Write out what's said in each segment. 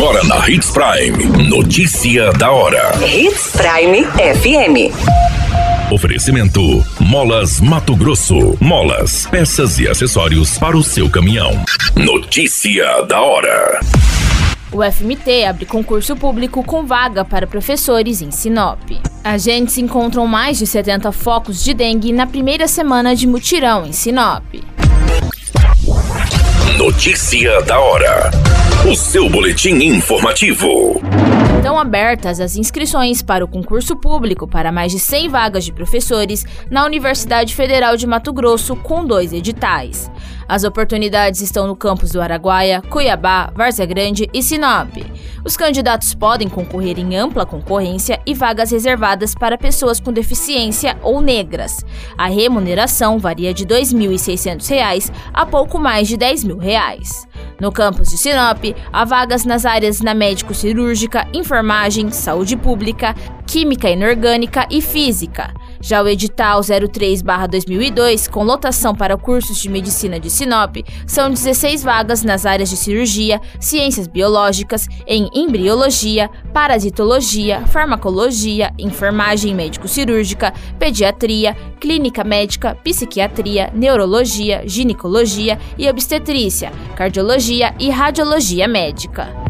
Agora na Hits Prime. Notícia da hora. Hits Prime FM. Oferecimento: Molas Mato Grosso. Molas, peças e acessórios para o seu caminhão. Notícia da hora. O FMT abre concurso público com vaga para professores em Sinop. Agentes encontram mais de 70 focos de dengue na primeira semana de mutirão em Sinop. Notícia da hora. O seu boletim informativo. Estão abertas as inscrições para o concurso público para mais de 100 vagas de professores na Universidade Federal de Mato Grosso, com dois editais. As oportunidades estão no campus do Araguaia, Cuiabá, Várzea Grande e Sinop. Os candidatos podem concorrer em ampla concorrência e vagas reservadas para pessoas com deficiência ou negras. A remuneração varia de R$ 2.600 a pouco mais de 10 mil reais. No campus de Sinop, há vagas nas áreas na médico-cirúrgica, enfermagem, saúde pública, química inorgânica e física. Já o edital 03/2002, com lotação para cursos de medicina de Sinop, são 16 vagas nas áreas de cirurgia, ciências biológicas, em embriologia, parasitologia, farmacologia, enfermagem médico-cirúrgica, pediatria, clínica médica, psiquiatria, neurologia, ginecologia e obstetrícia, cardiologia e radiologia médica.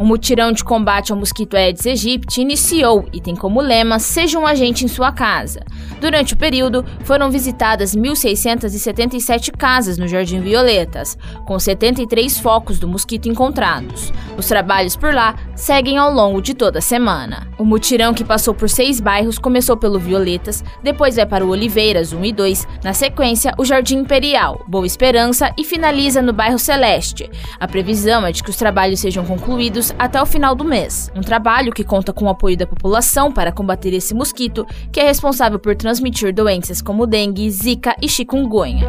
O mutirão de combate ao mosquito Aedes aegypti iniciou e tem como lema Seja um agente em sua casa. Durante o período, foram visitadas 1.677 casas no Jardim Violetas, com 73 focos do mosquito encontrados. Os trabalhos por lá seguem ao longo de toda a semana. O mutirão, que passou por seis bairros, começou pelo Violetas, depois vai para o Oliveiras 1 e 2, na sequência, o Jardim Imperial, Boa Esperança e finaliza no bairro Celeste. A previsão é de que os trabalhos sejam concluídos até o final do mês. Um trabalho que conta com o apoio da população para combater esse mosquito, que é responsável por transmitir doenças como dengue, zika e chikungunya.